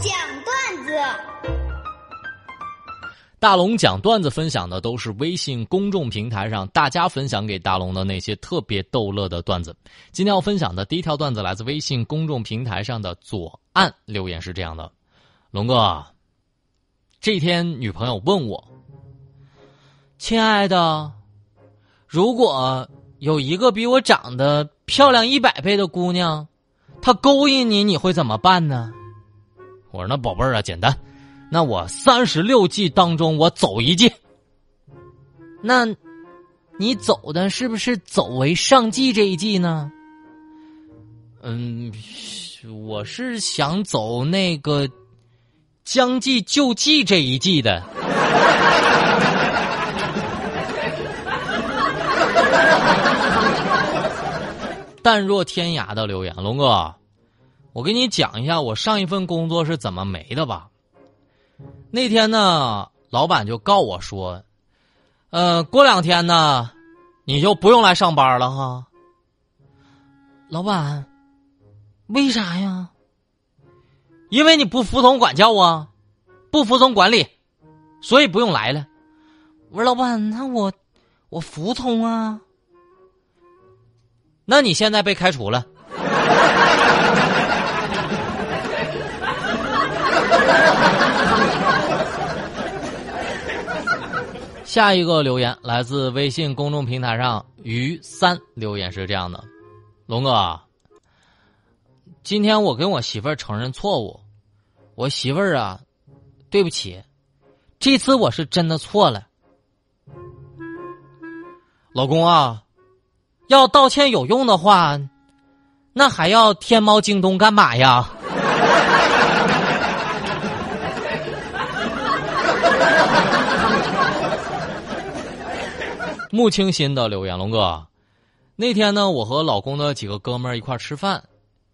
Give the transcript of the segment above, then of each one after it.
讲段子。大龙讲段子分享的都是微信公众平台上大家分享给大龙的那些特别逗乐的段子。今天要分享的第一条段子来自微信公众平台上的左岸留言是这样的：龙哥，这天女朋友问我，亲爱的，如果有一个比我长得漂亮一百倍的姑娘，她勾引你，你会怎么办呢？我说那宝贝儿啊，简单。那我三十六计当中，我走一计。那，你走的是不是走为上计这一计呢？嗯，我是想走那个将计就计这一计的。淡若天涯的留言，龙哥，我给你讲一下我上一份工作是怎么没的吧。那天呢，老板就告我说：“呃，过两天呢，你就不用来上班了哈。”老板，为啥呀？因为你不服从管教啊，不服从管理，所以不用来了。我说老板，那我我服从啊。那你现在被开除了。下一个留言来自微信公众平台上于三留言是这样的：龙哥，今天我跟我媳妇儿承认错误，我媳妇儿啊，对不起，这次我是真的错了。老公啊，要道歉有用的话，那还要天猫、京东干嘛呀？穆清新的留言，龙哥，那天呢，我和老公的几个哥们儿一块吃饭，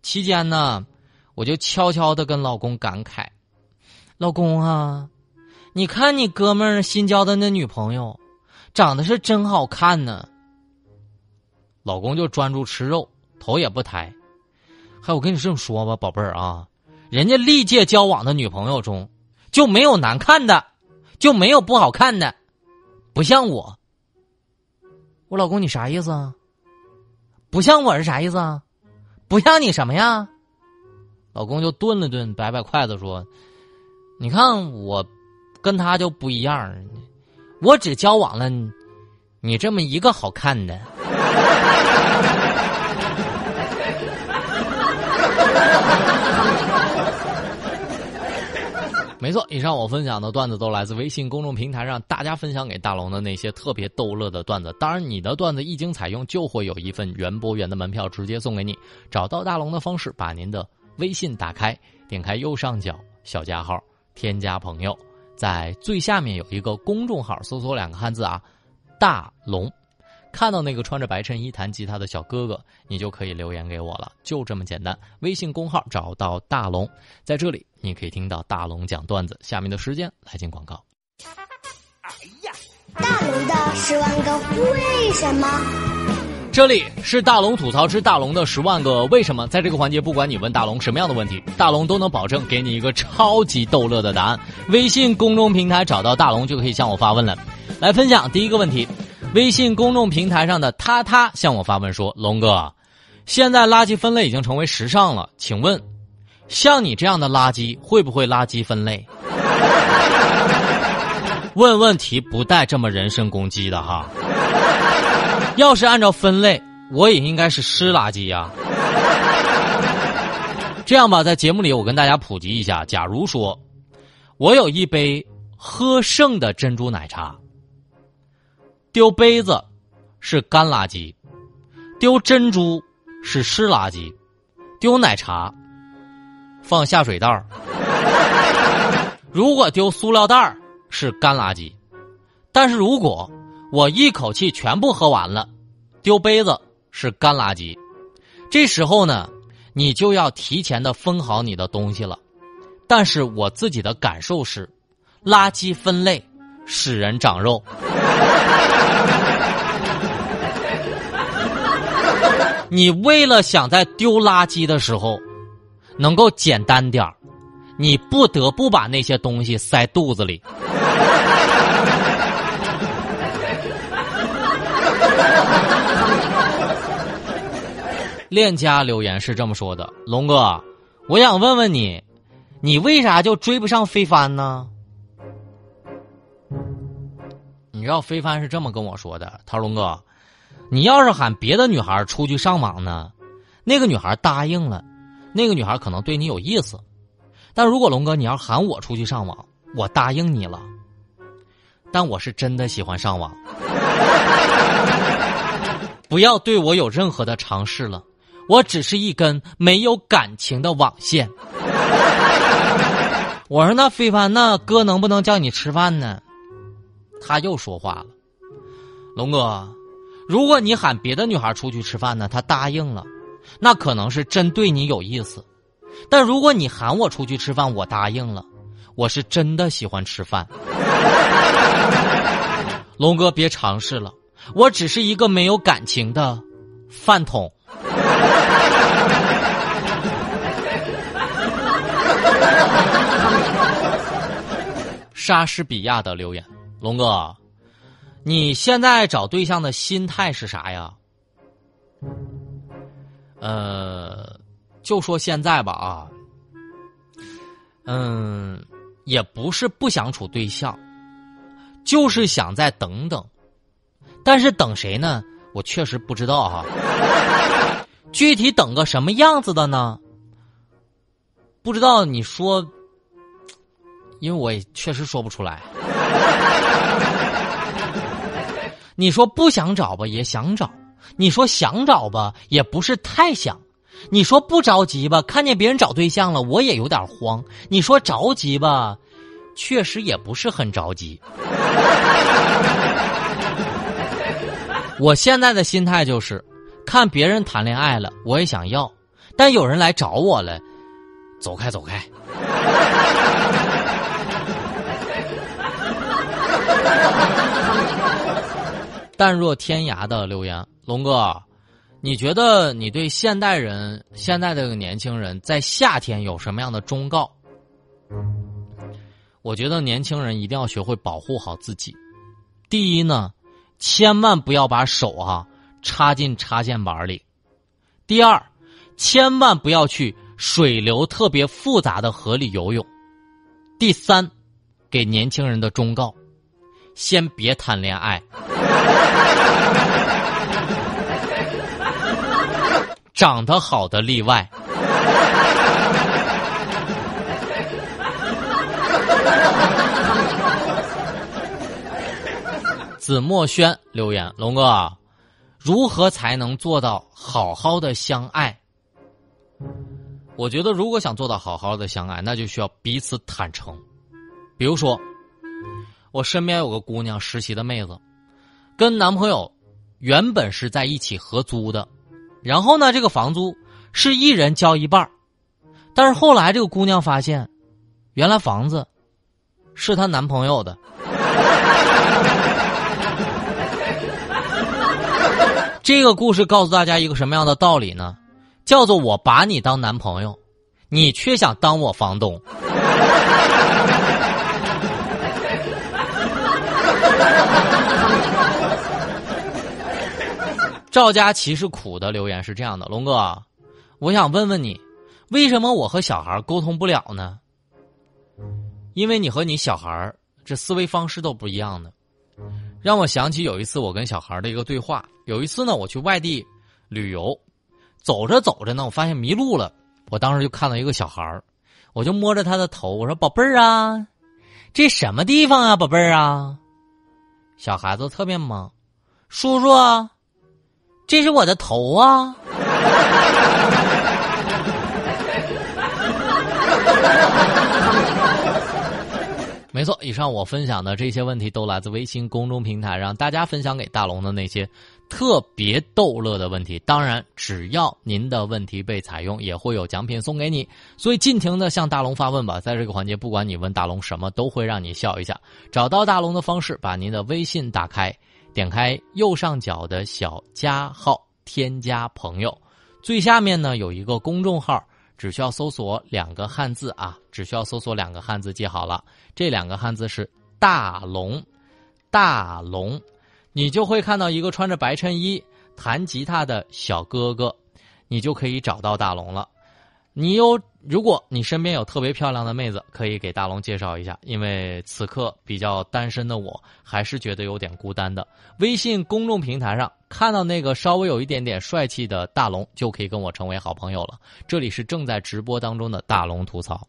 期间呢，我就悄悄的跟老公感慨：“老公啊，你看你哥们儿新交的那女朋友，长得是真好看呢。”老公就专注吃肉，头也不抬。还我跟你这么说吧，宝贝儿啊，人家历届交往的女朋友中，就没有难看的，就没有不好看的，不像我。我老公，你啥意思啊？不像我是啥意思啊？不像你什么呀？老公就顿了顿，摆摆筷子说：“你看我，跟他就不一样，我只交往了你这么一个好看的。”没错，以上我分享的段子都来自微信公众平台上大家分享给大龙的那些特别逗乐的段子。当然，你的段子一经采用，就会有一份园博园的门票直接送给你。找到大龙的方式：把您的微信打开，点开右上角小加号，添加朋友，在最下面有一个公众号，搜索两个汉字啊，大龙。看到那个穿着白衬衣弹吉他的小哥哥，你就可以留言给我了，就这么简单。微信公号找到大龙，在这里你可以听到大龙讲段子。下面的时间来进广告。哎呀，大龙的十万个为什么？这里是大龙吐槽之大龙的十万个为什么。在这个环节，不管你问大龙什么样的问题，大龙都能保证给你一个超级逗乐的答案。微信公众平台找到大龙就可以向我发问了。来分享第一个问题。微信公众平台上的他他向我发问说：“龙哥，现在垃圾分类已经成为时尚了，请问，像你这样的垃圾会不会垃圾分类？” 问问题不带这么人身攻击的哈。要是按照分类，我也应该是湿垃圾呀。这样吧，在节目里我跟大家普及一下：假如说，我有一杯喝剩的珍珠奶茶。丢杯子是干垃圾，丢珍珠是湿垃圾，丢奶茶放下水道如果丢塑料袋是干垃圾，但是如果我一口气全部喝完了，丢杯子是干垃圾。这时候呢，你就要提前的分好你的东西了。但是我自己的感受是，垃圾分类使人长肉。你为了想在丢垃圾的时候能够简单点儿，你不得不把那些东西塞肚子里。链家留言是这么说的：“龙哥，我想问问你，你为啥就追不上飞帆呢？”你知道非凡是这么跟我说的：“他说龙哥，你要是喊别的女孩出去上网呢，那个女孩答应了，那个女孩可能对你有意思；但如果龙哥你要喊我出去上网，我答应你了，但我是真的喜欢上网，不要对我有任何的尝试了。”我只是一根没有感情的网线。我说那非凡那哥能不能叫你吃饭呢？他又说话了，龙哥，如果你喊别的女孩出去吃饭呢，她答应了，那可能是真对你有意思；但如果你喊我出去吃饭，我答应了，我是真的喜欢吃饭。龙哥别尝试了，我只是一个没有感情的饭桶。莎士比亚的留言，龙哥，你现在找对象的心态是啥呀？呃，就说现在吧啊，嗯，也不是不想处对象，就是想再等等，但是等谁呢？我确实不知道哈。具体等个什么样子的呢？不知道你说，因为我也确实说不出来。你说不想找吧，也想找；你说想找吧，也不是太想；你说不着急吧，看见别人找对象了，我也有点慌；你说着急吧，确实也不是很着急。我现在的心态就是。看别人谈恋爱了，我也想要，但有人来找我了，走开，走开。淡若天涯的留言，龙哥，你觉得你对现代人、现在这个年轻人在夏天有什么样的忠告？我觉得年轻人一定要学会保护好自己。第一呢，千万不要把手啊。插进插线板里。第二，千万不要去水流特别复杂的河里游泳。第三，给年轻人的忠告：先别谈恋爱，长得好的例外。子墨轩留言：龙哥。如何才能做到好好的相爱？我觉得，如果想做到好好的相爱，那就需要彼此坦诚。比如说，我身边有个姑娘，实习的妹子，跟男朋友原本是在一起合租的，然后呢，这个房租是一人交一半但是后来这个姑娘发现，原来房子是她男朋友的。这个故事告诉大家一个什么样的道理呢？叫做我把你当男朋友，你却想当我房东。赵佳琪是苦的留言是这样的：龙哥，我想问问你，为什么我和小孩沟通不了呢？因为你和你小孩这思维方式都不一样的。让我想起有一次我跟小孩的一个对话。有一次呢，我去外地旅游，走着走着呢，我发现迷路了。我当时就看到一个小孩我就摸着他的头，我说：“宝贝儿啊，这什么地方啊，宝贝儿啊？”小孩子特别懵，叔叔，这是我的头啊。没错，以上我分享的这些问题都来自微信公众平台，让大家分享给大龙的那些特别逗乐的问题。当然，只要您的问题被采用，也会有奖品送给你。所以尽情的向大龙发问吧，在这个环节，不管你问大龙什么，都会让你笑一下。找到大龙的方式，把您的微信打开，点开右上角的小加号，添加朋友，最下面呢有一个公众号。只需要搜索两个汉字啊，只需要搜索两个汉字，记好了，这两个汉字是“大龙”，大龙，你就会看到一个穿着白衬衣弹吉他的小哥哥，你就可以找到大龙了。你有，如果你身边有特别漂亮的妹子，可以给大龙介绍一下，因为此刻比较单身的我，还是觉得有点孤单的。微信公众平台上看到那个稍微有一点点帅气的大龙，就可以跟我成为好朋友了。这里是正在直播当中的大龙吐槽。